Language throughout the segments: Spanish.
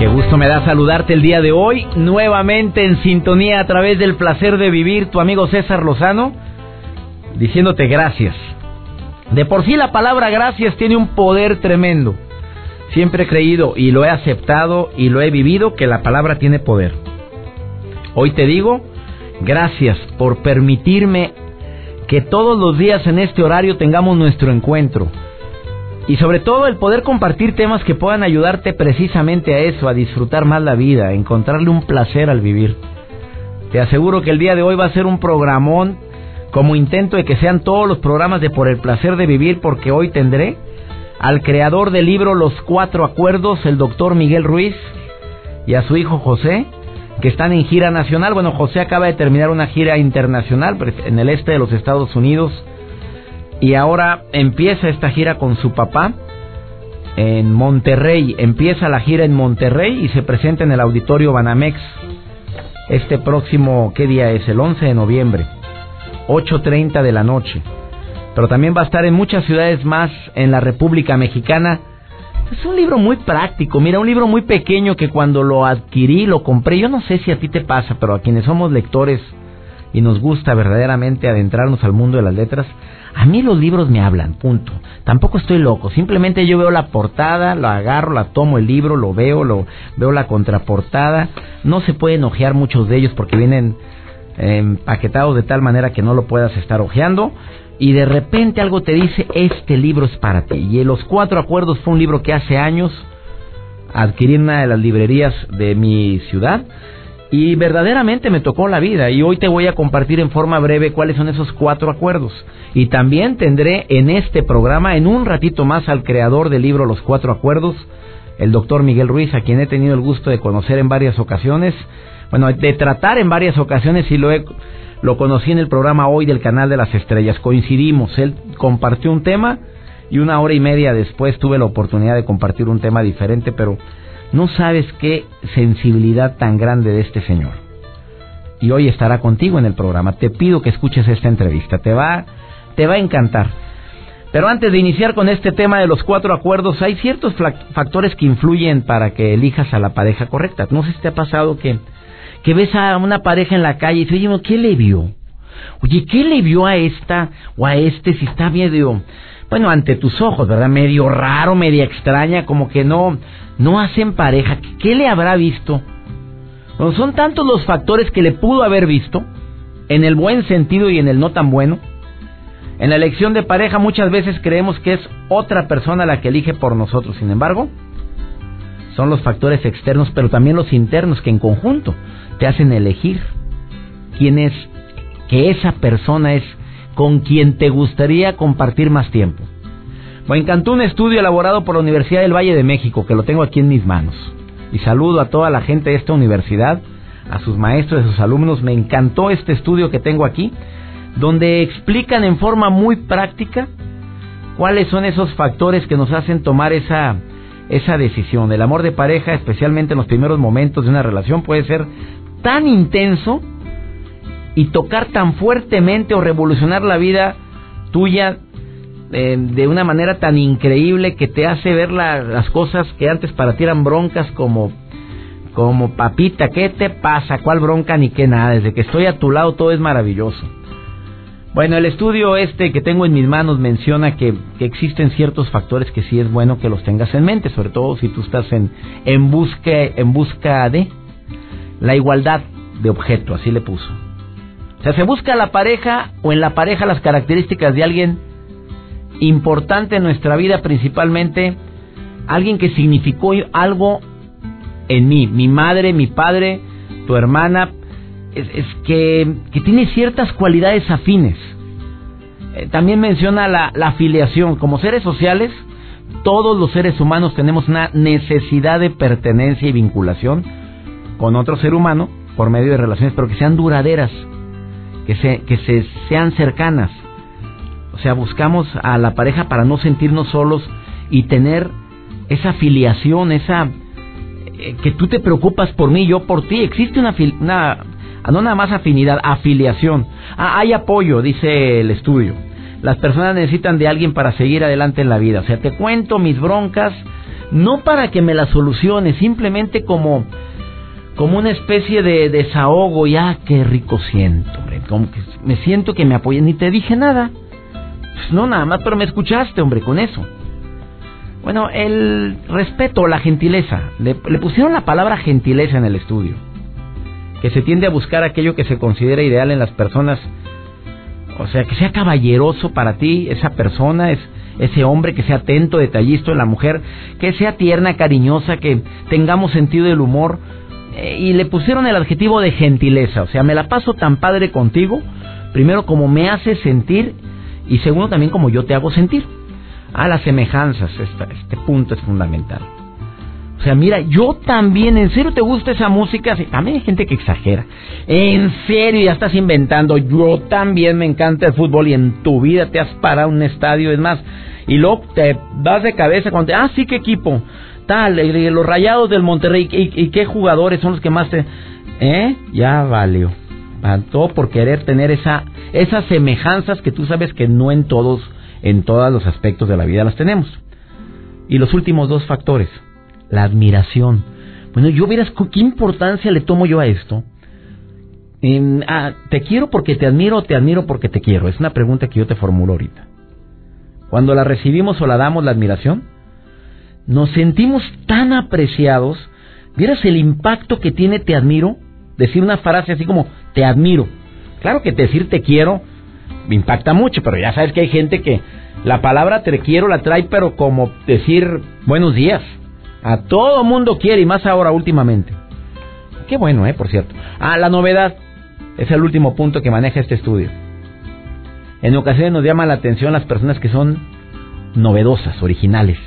Qué gusto me da saludarte el día de hoy, nuevamente en sintonía a través del placer de vivir, tu amigo César Lozano, diciéndote gracias. De por sí la palabra gracias tiene un poder tremendo. Siempre he creído y lo he aceptado y lo he vivido que la palabra tiene poder. Hoy te digo, gracias por permitirme que todos los días en este horario tengamos nuestro encuentro y sobre todo el poder compartir temas que puedan ayudarte precisamente a eso, a disfrutar más la vida, a encontrarle un placer al vivir. Te aseguro que el día de hoy va a ser un programón como intento de que sean todos los programas de Por el placer de vivir porque hoy tendré al creador del libro Los Cuatro Acuerdos, el doctor Miguel Ruiz, y a su hijo José, que están en gira nacional. Bueno, José acaba de terminar una gira internacional en el este de los Estados Unidos y ahora empieza esta gira con su papá en Monterrey. Empieza la gira en Monterrey y se presenta en el auditorio Banamex este próximo, ¿qué día es? El 11 de noviembre, 8.30 de la noche. Pero también va a estar en muchas ciudades más en la República Mexicana. Es un libro muy práctico, mira, un libro muy pequeño que cuando lo adquirí, lo compré, yo no sé si a ti te pasa, pero a quienes somos lectores y nos gusta verdaderamente adentrarnos al mundo de las letras, a mí los libros me hablan, punto. Tampoco estoy loco, simplemente yo veo la portada, lo agarro, la tomo el libro, lo veo, lo veo la contraportada. No se pueden ojear muchos de ellos porque vienen empaquetados de tal manera que no lo puedas estar ojeando y de repente algo te dice, este libro es para ti. Y Los Cuatro Acuerdos fue un libro que hace años adquirí en una de las librerías de mi ciudad y verdaderamente me tocó la vida y hoy te voy a compartir en forma breve cuáles son esos cuatro acuerdos. Y también tendré en este programa, en un ratito más, al creador del libro Los Cuatro Acuerdos, el doctor Miguel Ruiz, a quien he tenido el gusto de conocer en varias ocasiones, bueno, de tratar en varias ocasiones y lo, lo conocí en el programa hoy del Canal de las Estrellas. Coincidimos, él compartió un tema y una hora y media después tuve la oportunidad de compartir un tema diferente, pero no sabes qué sensibilidad tan grande de este señor. Y hoy estará contigo en el programa. Te pido que escuches esta entrevista. Te va, te va a encantar. Pero antes de iniciar con este tema de los cuatro acuerdos, hay ciertos factores que influyen para que elijas a la pareja correcta. No sé si te ha pasado que, que ves a una pareja en la calle y dices, oye, ¿qué le vio? Oye, ¿qué le vio a esta o a este si está medio, bueno, ante tus ojos, ¿verdad? Medio raro, media extraña, como que no, no hacen pareja. ¿Qué le habrá visto? Son tantos los factores que le pudo haber visto, en el buen sentido y en el no tan bueno. En la elección de pareja muchas veces creemos que es otra persona la que elige por nosotros. Sin embargo, son los factores externos, pero también los internos que en conjunto te hacen elegir quién es, que esa persona es con quien te gustaría compartir más tiempo. Me encantó un estudio elaborado por la Universidad del Valle de México, que lo tengo aquí en mis manos. Y saludo a toda la gente de esta universidad, a sus maestros, a sus alumnos. Me encantó este estudio que tengo aquí, donde explican en forma muy práctica cuáles son esos factores que nos hacen tomar esa, esa decisión. El amor de pareja, especialmente en los primeros momentos de una relación, puede ser tan intenso y tocar tan fuertemente o revolucionar la vida tuya eh, de una manera tan increíble que te hace ver las cosas que antes para ti eran broncas como como papita, ¿qué te pasa? ¿Cuál bronca ni qué nada? Desde que estoy a tu lado todo es maravilloso. Bueno, el estudio este que tengo en mis manos menciona que, que, existen ciertos factores que sí es bueno que los tengas en mente, sobre todo si tú estás en, en, busca, en busca de la igualdad de objeto, así le puso. O sea, se busca la pareja o en la pareja las características de alguien importante en nuestra vida, principalmente alguien que significó algo en mí, mi madre, mi padre, tu hermana, es, que, tiene ciertas cualidades afines. Eh, también menciona la, la afiliación, como seres sociales, todos los seres humanos tenemos una necesidad de pertenencia y vinculación con otro ser humano por medio de relaciones, pero que sean duraderas, que, se, que se, sean cercanas. O sea, buscamos a la pareja para no sentirnos solos y tener esa afiliación, esa eh, que tú te preocupas por mí, yo por ti. Existe una, una no nada más afinidad, afiliación. Ah, hay apoyo, dice el estudio. Las personas necesitan de alguien para seguir adelante en la vida. O sea, te cuento mis broncas, no para que me las soluciones, simplemente como, como una especie de desahogo. Ya, qué rico siento, hombre. Como que me siento que me apoyan. Ni te dije nada. Pues no, nada más, pero me escuchaste, hombre, con eso. Bueno, el respeto, la gentileza. Le, le pusieron la palabra gentileza en el estudio. Que se tiende a buscar aquello que se considera ideal en las personas o sea, que sea caballeroso para ti esa persona, es ese hombre que sea atento, detallista en la mujer, que sea tierna, cariñosa, que tengamos sentido del humor. Y le pusieron el adjetivo de gentileza, o sea, me la paso tan padre contigo, primero como me hace sentir y segundo también como yo te hago sentir. A las semejanzas, este punto es fundamental. O sea, mira, yo también, ¿en serio te gusta esa música? Sí, también hay gente que exagera. En serio, ya estás inventando. Yo también me encanta el fútbol y en tu vida te has parado un estadio, es más. Y luego te vas de cabeza cuando te, ah, sí, qué equipo. Los rayados del Monterrey. ¿Y, qué jugadores son los que más te... ¿Eh? Ya valió. Todo por querer tener esa, esas semejanzas que tú sabes que no en todos, en todos los aspectos de la vida las tenemos. Y los últimos dos factores la admiración. Bueno, yo verás qué importancia le tomo yo a esto. ah, ¿Te quiero porque te admiro o te admiro porque te quiero? Es una pregunta que yo te formulo ahorita. Cuando la recibimos o la damos la admiración, nos sentimos tan apreciados. ¿Vieras el impacto que tiene te admiro? Decir una frase así como te admiro. Claro que decir te quiero me impacta mucho, pero ya sabes que hay gente que la palabra te quiero la trae, pero como decir buenos días. A todo mundo quiere y más ahora últimamente. Qué bueno, ¿eh? Por cierto. Ah, la novedad es el último punto que maneja este estudio. En ocasiones nos llama la atención las personas que son novedosas, originales,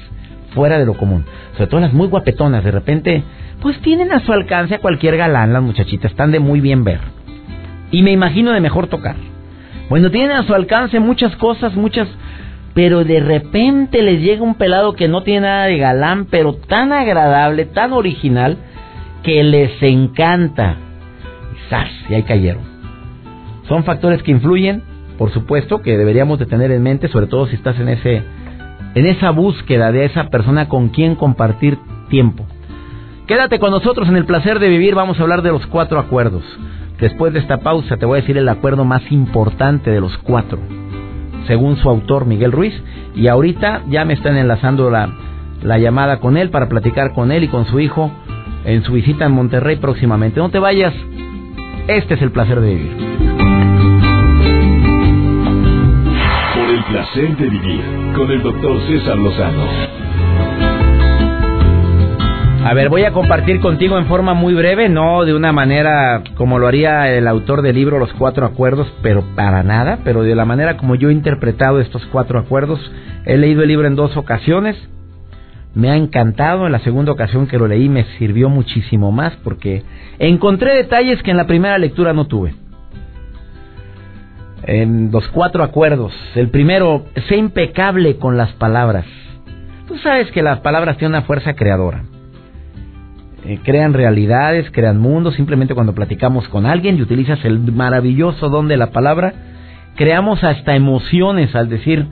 fuera de lo común. Sobre todo las muy guapetonas, de repente, pues tienen a su alcance a cualquier galán las muchachitas, están de muy bien ver. Y me imagino de mejor tocar. Bueno, tienen a su alcance muchas cosas, muchas pero de repente les llega un pelado que no tiene nada de galán, pero tan agradable, tan original, que les encanta. Y Y ahí cayeron. Son factores que influyen, por supuesto, que deberíamos de tener en mente, sobre todo si estás en ese en esa búsqueda de esa persona con quien compartir tiempo. Quédate con nosotros en el placer de vivir, vamos a hablar de los cuatro acuerdos. Después de esta pausa te voy a decir el acuerdo más importante de los cuatro según su autor Miguel Ruiz. Y ahorita ya me están enlazando la, la llamada con él para platicar con él y con su hijo en su visita en Monterrey próximamente. No te vayas, este es el placer de vivir. Placer de vivir con el doctor César Lozano. A ver, voy a compartir contigo en forma muy breve, no de una manera como lo haría el autor del libro Los Cuatro Acuerdos, pero para nada, pero de la manera como yo he interpretado estos cuatro acuerdos. He leído el libro en dos ocasiones, me ha encantado, en la segunda ocasión que lo leí me sirvió muchísimo más porque encontré detalles que en la primera lectura no tuve. En los cuatro acuerdos, el primero, sé impecable con las palabras. Tú sabes que las palabras tienen una fuerza creadora eh, crean realidades, crean mundos, simplemente cuando platicamos con alguien y utilizas el maravilloso don de la palabra, creamos hasta emociones al decir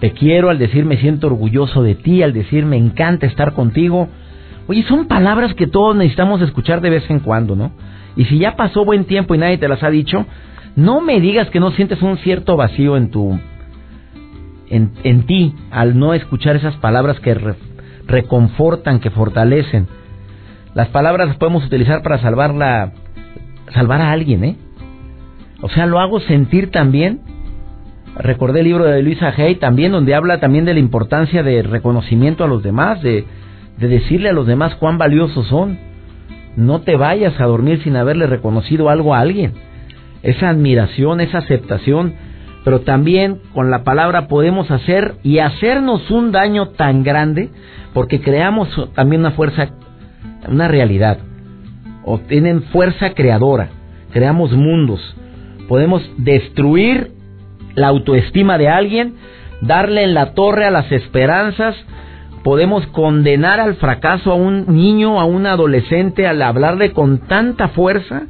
te quiero, al decir me siento orgulloso de ti, al decir me encanta estar contigo. Oye, son palabras que todos necesitamos escuchar de vez en cuando, ¿no? Y si ya pasó buen tiempo y nadie te las ha dicho, no me digas que no sientes un cierto vacío en tu en, en ti al no escuchar esas palabras que reconfortan, que fortalecen. Las palabras las podemos utilizar para salvar la, salvar a alguien, ¿eh? O sea, lo hago sentir también. Recordé el libro de Luisa Hay también, donde habla también de la importancia de reconocimiento a los demás, de, de decirle a los demás cuán valiosos son. No te vayas a dormir sin haberle reconocido algo a alguien. Esa admiración, esa aceptación, pero también con la palabra podemos hacer y hacernos un daño tan grande porque creamos también una fuerza, una realidad, o tienen fuerza creadora, creamos mundos, podemos destruir la autoestima de alguien, darle en la torre a las esperanzas, podemos condenar al fracaso a un niño, a un adolescente, al hablarle con tanta fuerza,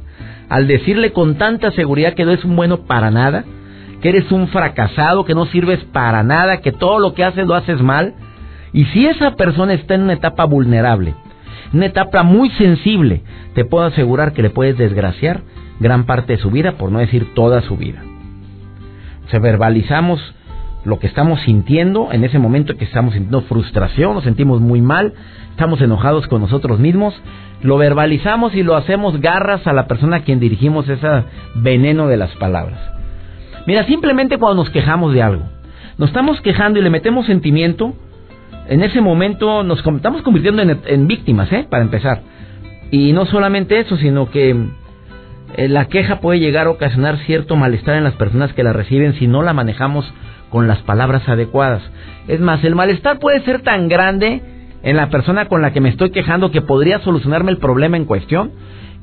al decirle con tanta seguridad que no es un bueno para nada, que eres un fracasado, que no sirves para nada, que todo lo que haces lo haces mal. Y si esa persona está en una etapa vulnerable, una etapa muy sensible, te puedo asegurar que le puedes desgraciar gran parte de su vida, por no decir toda su vida. Se verbalizamos lo que estamos sintiendo en ese momento que estamos sintiendo frustración, nos sentimos muy mal, estamos enojados con nosotros mismos, lo verbalizamos y lo hacemos garras a la persona a quien dirigimos ese veneno de las palabras. Mira, simplemente cuando nos quejamos de algo, nos estamos quejando y le metemos sentimiento, en ese momento nos estamos convirtiendo en, víctimas, ¿eh? Para empezar. Y no solamente eso, sino que eh, la queja puede llegar a ocasionar cierto malestar en las personas que la reciben si no la manejamos con las palabras adecuadas. Es más, el malestar puede ser tan grande en la persona con la que me estoy quejando que podría solucionarme el problema en cuestión,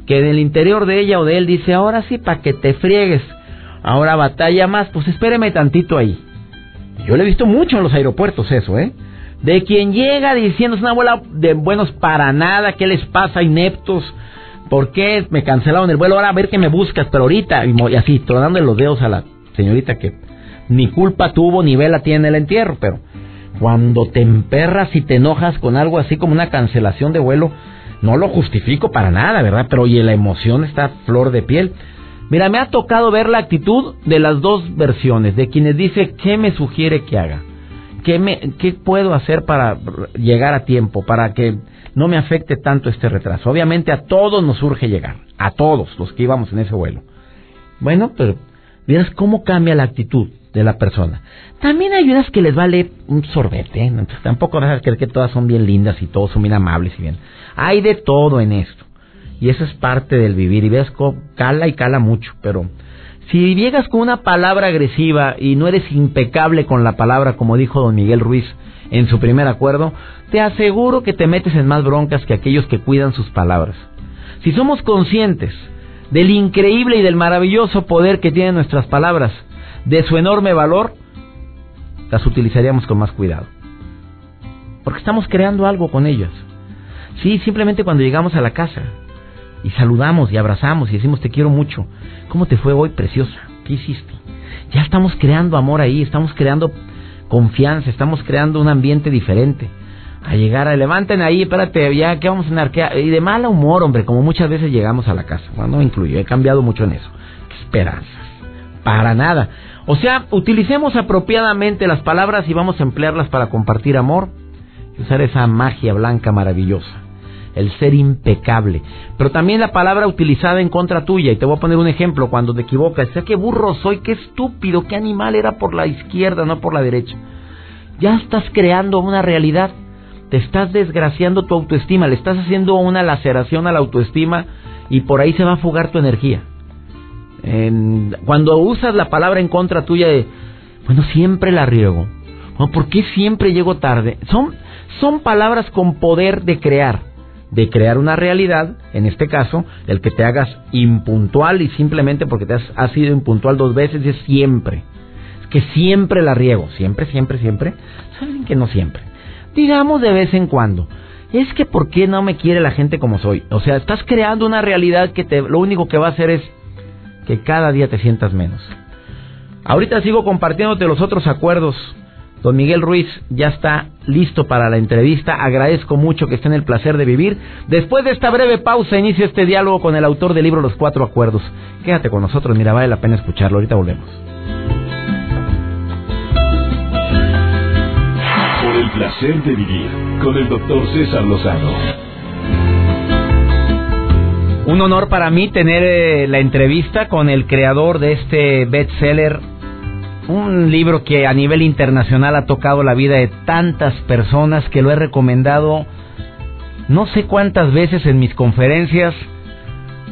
que en el interior de ella o de él dice, ahora sí, para que te friegues, ahora batalla más, pues espéreme tantito ahí. Yo le he visto mucho en los aeropuertos eso, ¿eh? De quien llega diciendo es una abuela de buenos para nada, ¿qué les pasa, ineptos? ¿Por qué me cancelaron el vuelo? Ahora a ver qué me buscas, pero ahorita, y así, tronando los dedos a la señorita que ni culpa tuvo ni vela tiene el entierro, pero cuando te emperras y te enojas con algo así como una cancelación de vuelo, no lo justifico para nada, ¿verdad? Pero oye, la emoción está flor de piel. Mira, me ha tocado ver la actitud de las dos versiones, de quienes dice, ¿qué me sugiere que haga? ¿Qué, me, ¿Qué puedo hacer para llegar a tiempo, para que no me afecte tanto este retraso? Obviamente a todos nos urge llegar, a todos los que íbamos en ese vuelo. Bueno, pero miras cómo cambia la actitud de la persona. También hay unas que les vale un sorbete, ¿eh? tampoco vas a creer que todas son bien lindas y todos son bien amables y bien. Hay de todo en esto. Y eso es parte del vivir. Y ves, cala y cala mucho. Pero si llegas con una palabra agresiva y no eres impecable con la palabra, como dijo don Miguel Ruiz en su primer acuerdo, te aseguro que te metes en más broncas que aquellos que cuidan sus palabras. Si somos conscientes del increíble y del maravilloso poder que tienen nuestras palabras, de su enorme valor, las utilizaríamos con más cuidado. Porque estamos creando algo con ellas. Sí, simplemente cuando llegamos a la casa, y saludamos y abrazamos y decimos te quiero mucho. ¿Cómo te fue hoy, preciosa? ¿Qué hiciste? Ya estamos creando amor ahí, estamos creando confianza, estamos creando un ambiente diferente. A llegar a levanten ahí, espérate, ya que vamos a cenar, y de mal humor, hombre, como muchas veces llegamos a la casa. Bueno, no incluyo, he cambiado mucho en eso. ¿Qué esperanzas? Para nada. O sea, utilicemos apropiadamente las palabras y vamos a emplearlas para compartir amor y usar esa magia blanca maravillosa el ser impecable. Pero también la palabra utilizada en contra tuya, y te voy a poner un ejemplo, cuando te equivocas, sé qué burro soy, qué estúpido, qué animal era por la izquierda, no por la derecha. Ya estás creando una realidad, te estás desgraciando tu autoestima, le estás haciendo una laceración a la autoestima y por ahí se va a fugar tu energía. Cuando usas la palabra en contra tuya de, bueno, siempre la riego, ¿por qué siempre llego tarde? Son, son palabras con poder de crear de crear una realidad, en este caso, el que te hagas impuntual y simplemente porque te has, sido impuntual dos veces es siempre. Es que siempre la riego, siempre, siempre, siempre. Saben que no siempre. Digamos de vez en cuando. Es que ¿por qué no me quiere la gente como soy? O sea, estás creando una realidad que te, lo único que va a hacer es que cada día te sientas menos. Ahorita sigo compartiéndote los otros acuerdos Don Miguel Ruiz ya está listo para la entrevista. Agradezco mucho que esté en el placer de vivir. Después de esta breve pausa, inicio este diálogo con el autor del libro Los Cuatro Acuerdos. Quédate con nosotros, mira, vale la pena escucharlo. Ahorita volvemos. Por el placer de vivir con el doctor César Lozano. Un honor para mí tener eh, la entrevista con el creador de este bestseller un libro que a nivel internacional ha tocado la vida de tantas personas que lo he recomendado no sé cuántas veces en mis conferencias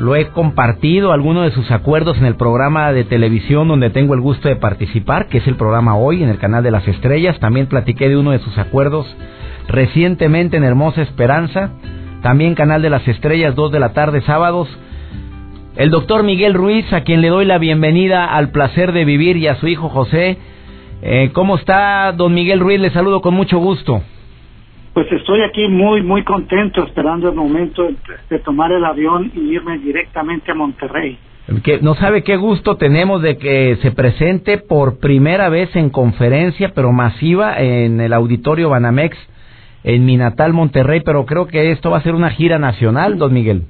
lo he compartido, algunos de sus acuerdos en el programa de televisión donde tengo el gusto de participar, que es el programa hoy en el canal de las estrellas. También platiqué de uno de sus acuerdos recientemente en Hermosa Esperanza. También canal de las estrellas, 2 de la tarde, sábados. El doctor Miguel Ruiz, a quien le doy la bienvenida al placer de vivir y a su hijo José. Eh, ¿Cómo está, don Miguel Ruiz? Le saludo con mucho gusto. Pues estoy aquí muy, muy contento esperando el momento de, tomar el avión y irme directamente a Monterrey. Que no sabe qué gusto tenemos de que se presente por primera vez en conferencia, pero masiva, en el auditorio Banamex, en mi natal Monterrey, pero creo que esto va a ser una gira nacional, don Miguel.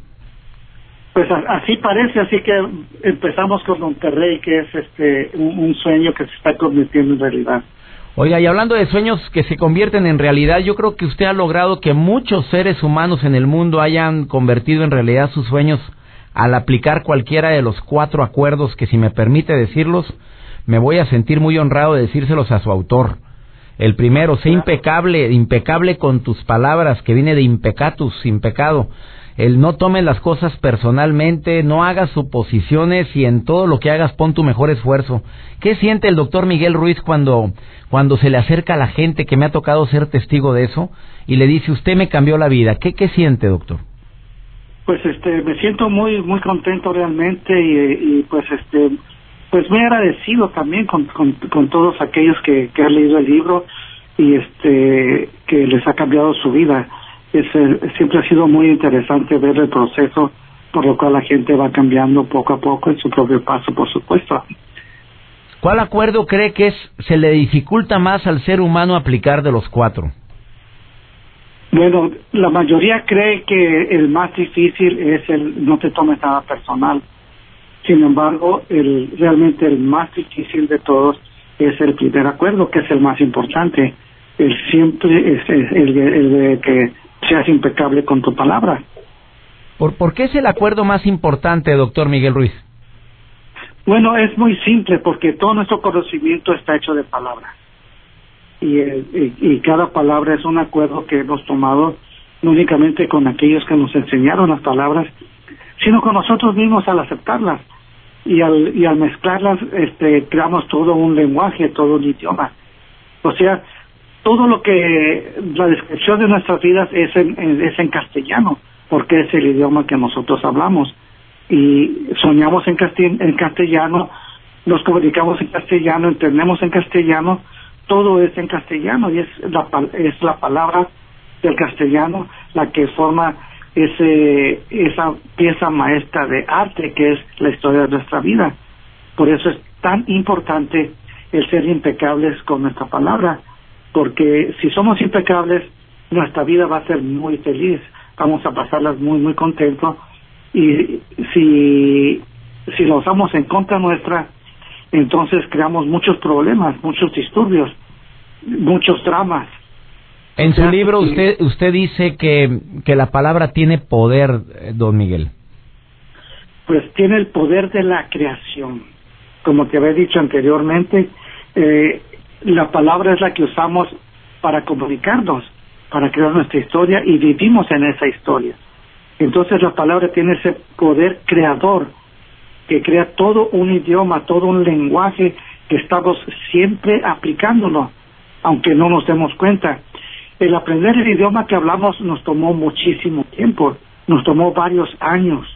Pues así parece, así que empezamos con Monterrey, que es este un sueño que se está convirtiendo en realidad. Oiga, y hablando de sueños que se convierten en realidad, yo creo que usted ha logrado que muchos seres humanos en el mundo hayan convertido en realidad sus sueños al aplicar cualquiera de los cuatro acuerdos que, si me permite decirlos, me voy a sentir muy honrado de decírselos a su autor. El primero, sé impecable, impecable con tus palabras, que viene de impecatus, impecado el no tomes las cosas personalmente, no hagas suposiciones y en todo lo que hagas pon tu mejor esfuerzo. ¿Qué siente el doctor Miguel Ruiz cuando, cuando se le acerca a la gente que me ha tocado ser testigo de eso y le dice usted me cambió la vida? ¿Qué, qué siente, doctor? Pues este, me siento muy, muy contento realmente y, pues este, pues muy agradecido también con, con, todos aquellos que, que han leído el libro y este, que les ha cambiado su vida es, siempre ha sido muy interesante ver el proceso por lo cual la gente va cambiando poco a poco en su propio paso, por supuesto. ¿Cuál acuerdo cree que es, se le dificulta más al ser humano aplicar de los cuatro? Bueno, la mayoría cree que el más difícil es el no te tomes nada personal. Sin embargo, el, realmente el más difícil de todos es el primer acuerdo, que es el más importante. El siempre es el, el de que seas impecable con tu palabra. ¿Por, ¿Por qué es el acuerdo más importante, doctor Miguel Ruiz? Bueno, es muy simple porque todo nuestro conocimiento está hecho de palabras. Y, y, cada palabra es un acuerdo que hemos tomado no únicamente con aquellos que nos enseñaron las palabras, sino con nosotros mismos al aceptarlas. Y al, y al mezclarlas, este, creamos todo un lenguaje, todo un idioma. O sea, todo lo que la descripción de nuestras vidas es en, es en castellano, porque es el idioma que nosotros hablamos. Y soñamos en, en castellano, nos comunicamos en castellano, entendemos en castellano, todo es en castellano y es la, es la palabra del castellano la que forma ese, esa pieza maestra de arte que es la historia de nuestra vida. Por eso es tan importante el ser impecables con nuestra palabra porque si somos impecables, nuestra vida va a ser muy feliz, vamos a pasarlas muy, muy contentos, y si, si lo usamos en contra nuestra, entonces creamos muchos problemas, muchos disturbios, muchos dramas. En su libro usted usted dice que, que la palabra tiene poder, eh, don Miguel. Pues tiene el poder de la creación. Como te había dicho anteriormente, eh, la palabra es la que usamos para comunicarnos, para crear nuestra historia y vivimos en esa historia. Entonces la palabra tiene ese poder creador que crea todo un idioma, todo un lenguaje que estamos siempre aplicándolo, aunque no nos demos cuenta. El aprender el idioma que hablamos nos tomó muchísimo tiempo, nos tomó varios años,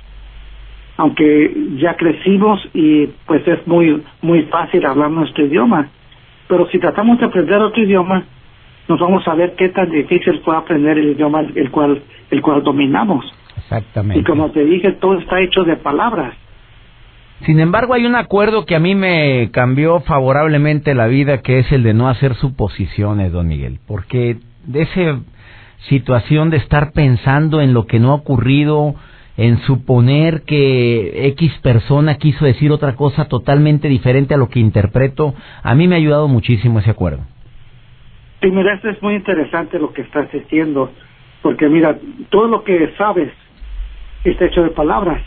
aunque ya crecimos y pues es muy muy fácil hablar nuestro idioma pero si tratamos de aprender otro idioma, nos vamos a ver qué tan difícil fue aprender el idioma el cual, el cual dominamos. Exactamente. Y como te dije, todo está hecho de palabras. Sin embargo, hay un acuerdo que a mí me cambió favorablemente la vida, que es el de no hacer suposiciones, don Miguel, porque de esa situación de estar pensando en lo que no ha ocurrido, en suponer que X persona quiso decir otra cosa totalmente diferente a lo que interpreto, a mí me ha ayudado muchísimo ese acuerdo. Sí, mira, esto es muy interesante lo que estás diciendo, porque mira, todo lo que sabes está hecho de palabras,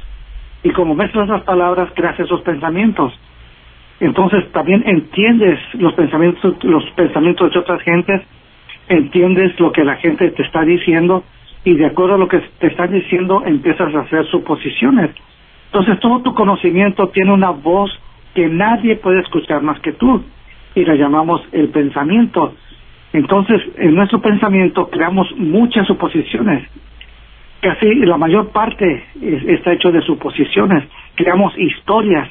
y como mezclas las palabras, creas esos pensamientos. Entonces también entiendes los pensamientos, los pensamientos de otras gentes, entiendes lo que la gente te está diciendo y de acuerdo a lo que te están diciendo empiezas a hacer suposiciones Entonces todo tu conocimiento tiene una voz que nadie puede escuchar más que tú y la llamamos el pensamiento. Entonces, en nuestro pensamiento creamos muchas suposiciones. Casi la mayor parte está hecho de suposiciones. Creamos historias,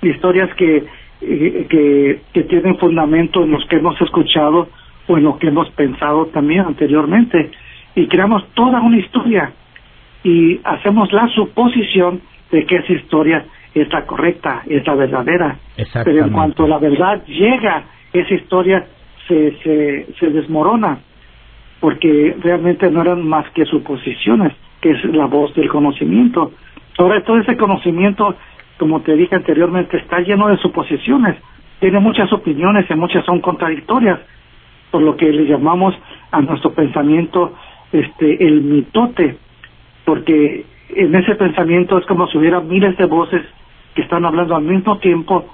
historias que, eh, que, que tienen fundamento en los que hemos escuchado o en lo que hemos pensado también anteriormente. Y creamos toda una historia y hacemos la suposición de que esa historia es la correcta, es la verdadera. Pero en cuanto la verdad llega, esa historia se, se, se desmorona, porque realmente no eran más que suposiciones, que es la voz del conocimiento. Ahora, todo ese conocimiento, como te dije anteriormente, está lleno de suposiciones, tiene muchas opiniones y muchas son contradictorias, por lo que le llamamos a nuestro pensamiento este el mitote, porque en ese pensamiento es como si hubiera miles de voces que están hablando al mismo tiempo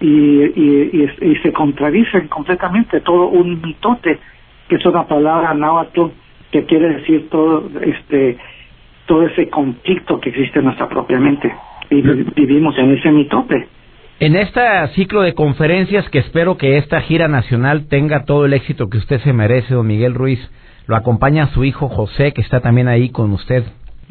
y, y, y, se contradicen completamente, todo un mitote, que es una palabra náhuatl que quiere decir todo este todo ese conflicto que existe en nuestra propia mente y vivimos en ese mitote. En este ciclo de conferencias que espero que esta gira nacional tenga todo el éxito que usted se merece, don Miguel Ruiz, lo acompaña su hijo José, que está también ahí con usted.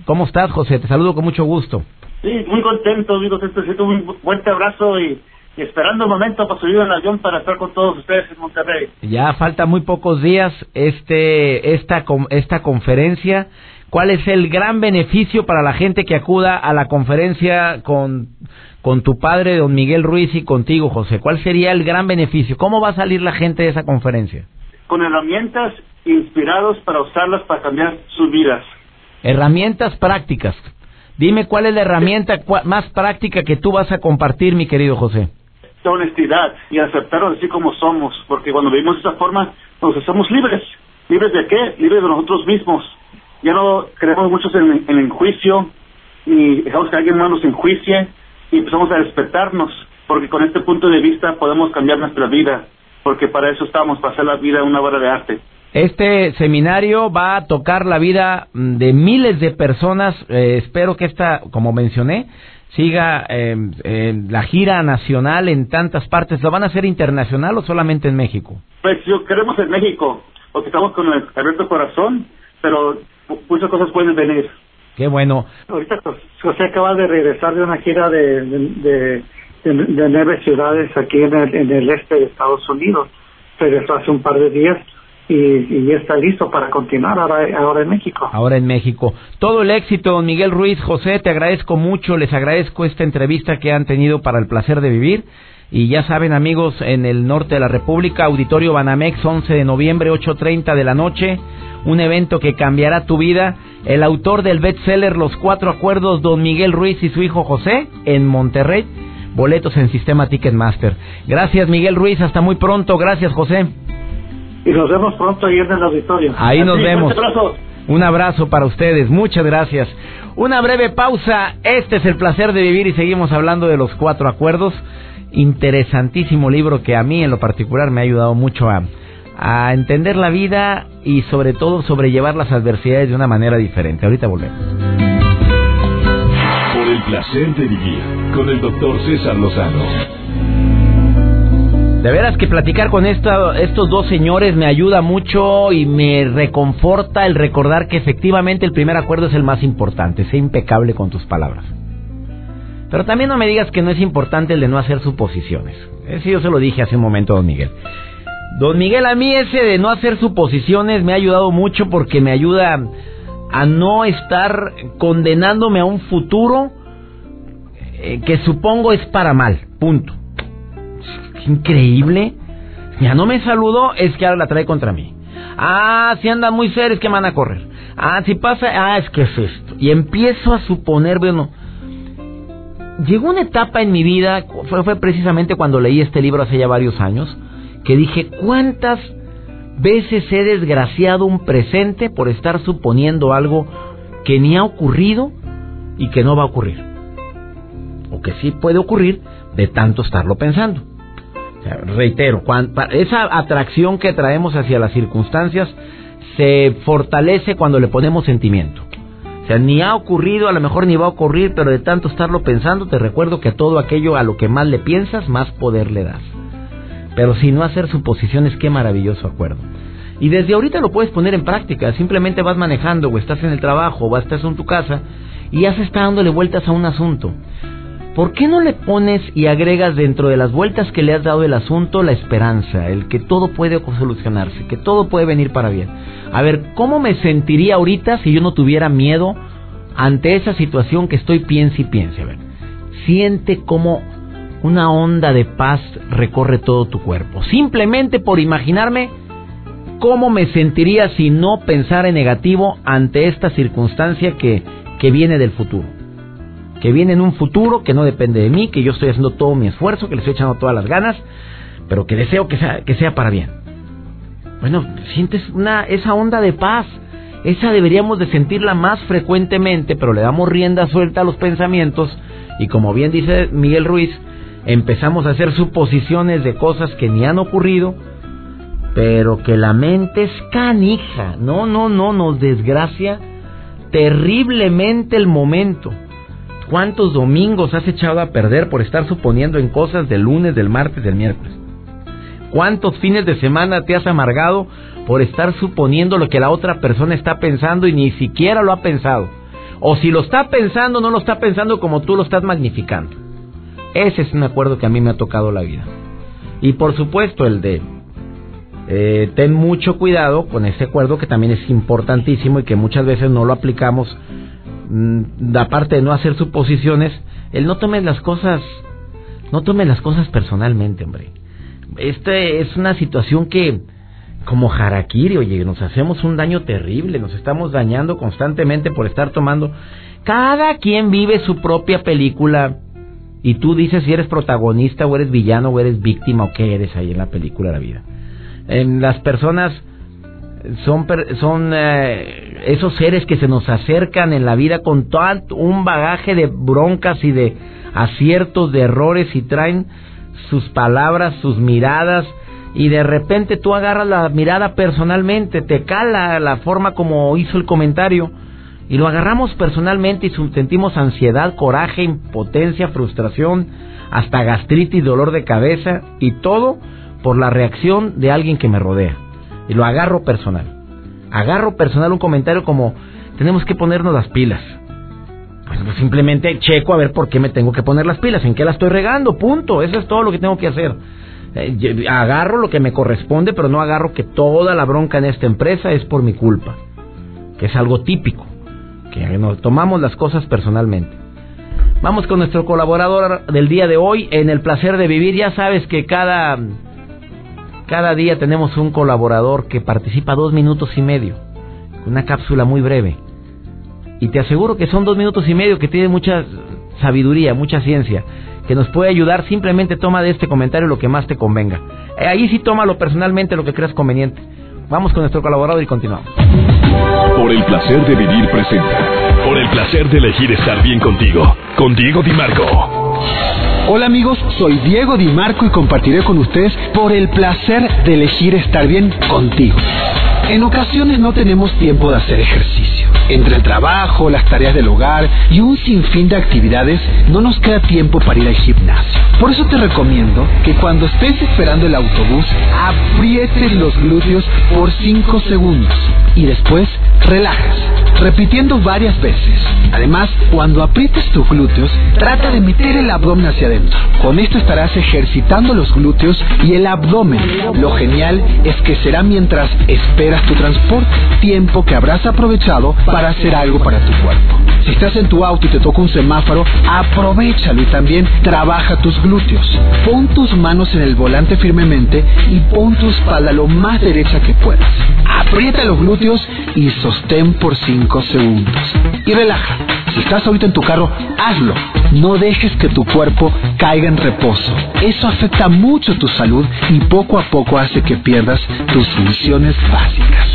¿Cómo estás, José? Te saludo con mucho gusto. Sí, muy contento, digo, te siento un fuerte abrazo y, esperando el momento para subir al avión para estar con todos ustedes en Monterrey. Ya falta muy pocos días este esta esta conferencia. ¿Cuál es el gran beneficio para la gente que acuda a la conferencia con con tu padre, don Miguel Ruiz, y contigo, José? ¿Cuál sería el gran beneficio? ¿Cómo va a salir la gente de esa conferencia? Con herramientas inspirados para usarlas para cambiar sus vidas. Herramientas prácticas. Dime cuál es la herramienta más práctica que tú vas a compartir, mi querido José. La honestidad y aceptarnos así como somos, porque cuando vivimos de esa forma nos hacemos libres. ¿Libres de qué? Libres de nosotros mismos. Ya no creemos muchos en, el juicio, ni dejamos que alguien más nos enjuicie, y empezamos a respetarnos, porque con este punto de vista podemos cambiar nuestra vida, porque para eso estamos, para hacer la vida una obra de arte. Este seminario va a tocar la vida mm, de miles de personas. Eh, espero que esta, como mencioné, siga eh, la gira nacional en tantas partes. ¿Lo van a hacer internacional o solamente en México? Pues yo queremos en México, porque estamos con el abierto corazón, pero muchas cosas pueden venir. Qué bueno. Ahorita José acaba de regresar de una gira de, de, de, nueve ciudades aquí en el, en el este de Estados Unidos. Regresó hace un par de días y, ya está listo para continuar ahora, ahora en México. Ahora en México. Todo el éxito, don Miguel Ruiz. José, te agradezco mucho, les agradezco esta entrevista que han tenido para el placer de vivir. Y ya saben, amigos, en el norte de la República, Auditorio Banamex, 11 de noviembre, 8.30 de la noche, un evento que cambiará tu vida. El autor del bestseller Los Cuatro Acuerdos, don Miguel Ruiz y su hijo José, en Monterrey. Boletos en Sistema Ticketmaster. Gracias, Miguel Ruiz. Hasta muy pronto. Gracias, José y nos vemos pronto ahí en el auditorio. Ahí nos vemos. Un abrazo para ustedes, muchas gracias. Una breve pausa, este es el placer de vivir y seguimos hablando de los cuatro acuerdos. Interesantísimo libro que a mí en lo particular me ha ayudado mucho a, a entender la vida y sobre todo sobrellevar las adversidades de una manera diferente. Ahorita volvemos. Por el placer de vivir con el doctor César Lozano. De veras que platicar con estos dos señores me ayuda mucho y me reconforta el recordar que efectivamente el primer acuerdo es el más importante. Sé impecable con tus palabras. Pero también no me digas que no es importante el de no hacer suposiciones. Eso yo se lo dije hace un momento don Miguel. Don Miguel, a mí ese de no hacer suposiciones me ha ayudado mucho porque me ayuda a no estar condenándome a un futuro eh, que supongo es para mal. Punto increíble. Ya no me saludó, es que ahora la trae contra mí. Ah, si anda muy serio, es que van a correr. Ah, si pasa, ah, es que es esto. Y empiezo a suponer, bueno, llegó una etapa en mi vida, fue, precisamente cuando leí este libro hace ya varios años, que dije, ¿cuántas veces he desgraciado un presente por estar suponiendo algo que ni ha ocurrido y que no va a ocurrir? O que sí puede ocurrir de tanto estarlo pensando reitero, esa atracción que traemos hacia las circunstancias se fortalece cuando le ponemos sentimiento. O sea, ni ha ocurrido, a lo mejor ni va a ocurrir, pero de tanto estarlo pensando, te recuerdo que todo aquello a lo que más le piensas, más poder le das. Pero si no hacer suposiciones, qué maravilloso acuerdo. Y desde ahorita lo puedes poner en práctica. Simplemente vas manejando o estás en el trabajo o estás en tu casa y ya se está dándole vueltas a un asunto. ¿Por qué no le pones y agregas dentro de las vueltas que le has dado el asunto la esperanza, el que todo puede solucionarse, que todo puede venir para bien? A ver, ¿cómo me sentiría ahorita si yo no tuviera miedo ante esa situación que estoy piense y piense? A ver, siente cómo una onda de paz recorre todo tu cuerpo. Simplemente por imaginarme cómo me sentiría si no pensara en negativo ante esta circunstancia que, que viene del futuro. Que viene en un futuro que no depende de mí, que yo estoy haciendo todo mi esfuerzo, que le estoy echando todas las ganas, pero que deseo que sea, que sea para bien. Bueno, sientes una, esa onda de paz. Esa deberíamos de sentirla más frecuentemente, pero le damos rienda suelta a los pensamientos y como bien dice Miguel Ruiz, empezamos a hacer suposiciones de cosas que ni han ocurrido, pero que la mente es canija. No, no, no, nos desgracia terriblemente el momento. ¿Cuántos domingos has echado a perder por estar suponiendo en cosas del lunes, del martes, del miércoles? ¿Cuántos fines de semana te has amargado por estar suponiendo lo que la otra persona está pensando y ni siquiera lo ha pensado? O si lo está pensando, no lo está pensando como tú lo estás magnificando. Ese es un acuerdo que a mí me ha tocado la vida. Y por supuesto el de eh, ten mucho cuidado con ese acuerdo que también es importantísimo y que muchas veces no lo aplicamos. Mm, aparte de no hacer suposiciones, el no tomes las cosas, no tomes las cosas personalmente, hombre. Este es una situación que, como harakiri, oye, nos hacemos un daño terrible, nos estamos dañando constantemente por estar tomando. Cada quien vive su propia película y tú dices si eres protagonista o eres villano o eres víctima o qué eres ahí en la película de la vida. En las personas son son eh, esos seres que se nos acercan en la vida con todo un bagaje de broncas y de aciertos, de errores y traen sus palabras, sus miradas y de repente tú agarras la mirada personalmente, te cala la forma como hizo el comentario y lo agarramos personalmente y sentimos ansiedad, coraje, impotencia, frustración, hasta gastritis, dolor de cabeza y todo por la reacción de alguien que me rodea. Y lo agarro personal. Agarro personal un comentario como tenemos que ponernos las pilas. Pues, pues, simplemente checo a ver por qué me tengo que poner las pilas, en qué la estoy regando, punto. Eso es todo lo que tengo que hacer. Eh, agarro lo que me corresponde, pero no agarro que toda la bronca en esta empresa es por mi culpa, que es algo típico que nos tomamos las cosas personalmente. Vamos con nuestro colaborador del día de hoy en el placer de vivir. Ya sabes que cada, cada día tenemos un colaborador que participa dos minutos y medio, una cápsula muy breve. Y te aseguro que son dos minutos y medio que tiene mucha sabiduría, mucha ciencia, que nos puede ayudar. Simplemente toma de este comentario lo que más te convenga. Eh, ahí sí tómalo personalmente lo que creas conveniente. Vamos con nuestro colaborador y continuamos. Por el placer de vivir presenta. Por el placer de elegir estar bien contigo. Con Diego Di Marco. Hola amigos, soy Diego Di Marco y compartiré con ustedes por el placer de elegir estar bien contigo. En ocasiones no tenemos tiempo de hacer ejercicio. Entre el trabajo, las tareas del hogar y un sinfín de actividades, no nos queda tiempo para ir al gimnasio. Por eso te recomiendo que cuando estés esperando el autobús, aprietes los glúteos por 5 segundos y después relajas, repitiendo varias veces. Además, cuando aprietes tus glúteos, trata de meter el abdomen hacia adentro. Con esto estarás ejercitando los glúteos y el abdomen. Lo genial es que será mientras esperas tu transporte, tiempo que habrás aprovechado para hacer algo para tu cuerpo. Si estás en tu auto y te toca un semáforo, aprovechalo y también trabaja tus glúteos. Pon tus manos en el volante firmemente y pon tu espalda lo más derecha que puedas. Aprieta los glúteos y sostén por 5 segundos. Y relaja. Si estás ahorita en tu carro, hazlo. No dejes que tu cuerpo caiga en reposo. Eso afecta mucho tu salud y poco a poco hace que pierdas tus funciones básicas.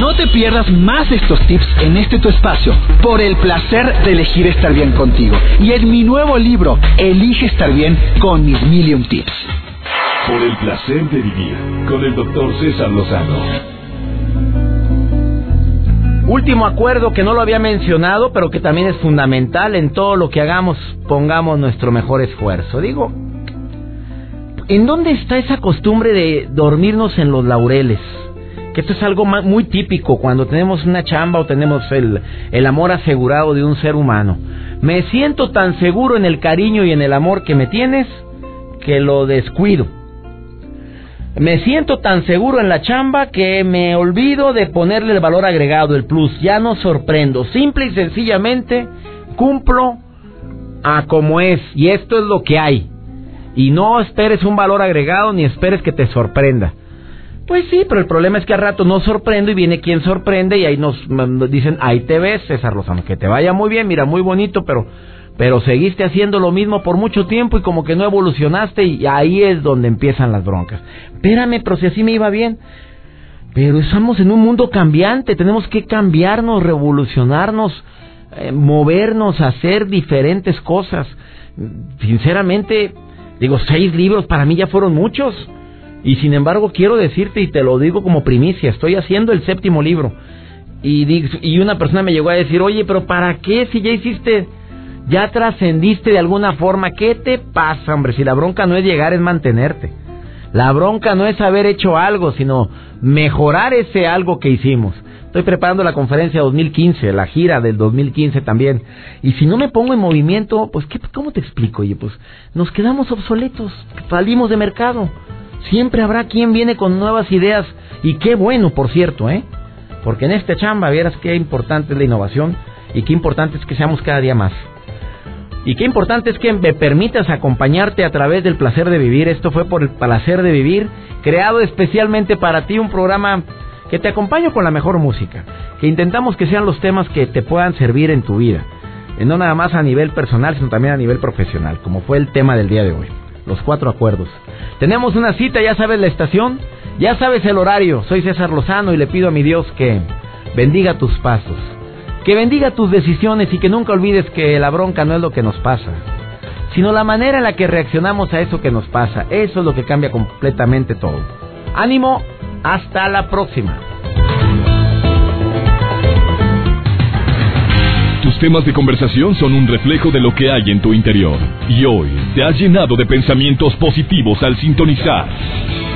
No te pierdas más de estos tips en este tu espacio por el placer de elegir estar bien contigo. Y en mi nuevo libro, Elige estar bien con mis Million Tips. Por el placer de vivir con el doctor César Lozano. Último acuerdo que no lo había mencionado, pero que también es fundamental en todo lo que hagamos, pongamos nuestro mejor esfuerzo. Digo, ¿en dónde está esa costumbre de dormirnos en los laureles? Que esto es algo muy típico cuando tenemos una chamba o tenemos el, el amor asegurado de un ser humano. Me siento tan seguro en el cariño y en el amor que me tienes que lo descuido. Me siento tan seguro en la chamba que me olvido de ponerle el valor agregado, el plus. Ya no sorprendo. Simple y sencillamente cumplo a como es. Y esto es lo que hay. Y no esperes un valor agregado ni esperes que te sorprenda. Pues sí, pero el problema es que al rato no sorprendo y viene quien sorprende y ahí nos dicen, ahí te ves, César Lozano, que te vaya muy bien, mira, muy bonito, pero pero seguiste haciendo lo mismo por mucho tiempo y como que no evolucionaste y ahí es donde empiezan las broncas. Espérame, pero si así me iba bien. Pero estamos en un mundo cambiante, tenemos que cambiarnos, revolucionarnos, eh, movernos, hacer diferentes cosas. Sinceramente, digo, seis libros para mí ya fueron muchos. Y sin embargo, quiero decirte, y te lo digo como primicia, estoy haciendo el séptimo libro. Y, y una persona me llegó a decir, oye, pero ¿para qué si ya hiciste ya trascendiste de alguna forma. ¿Qué te pasa, hombre? Si la bronca no es llegar, es mantenerte. La bronca no es haber hecho algo, sino mejorar ese algo que hicimos. Estoy preparando la conferencia 2015, la gira del 2015 también. Y si no me pongo en movimiento, pues ¿qué, ¿cómo te explico? Oye, pues nos quedamos obsoletos, salimos de mercado. Siempre habrá quien viene con nuevas ideas. Y qué bueno, por cierto, ¿eh? Porque en esta chamba, vieras qué importante es la innovación y qué importante es que seamos cada día más. Y qué importante es que me permitas acompañarte a través del placer de vivir. Esto fue por el placer de vivir, creado especialmente para ti, un programa que te acompaño con la mejor música, que intentamos que sean los temas que te puedan servir en tu vida, no nada más a nivel personal, sino también a nivel profesional, como fue el tema del día de hoy, los cuatro acuerdos. Tenemos una cita, ya sabes la estación, ya sabes el horario, soy César Lozano y le pido a mi Dios que bendiga tus pasos que bendiga tus decisiones y que nunca olvides que la bronca no es lo que nos pasa, sino la manera en la que reaccionamos a eso que nos pasa. Eso es lo que cambia completamente todo. Ánimo, hasta la próxima. Tus temas de conversación son un reflejo de lo que hay en tu interior. Y hoy te has llenado de pensamientos positivos al sintonizar.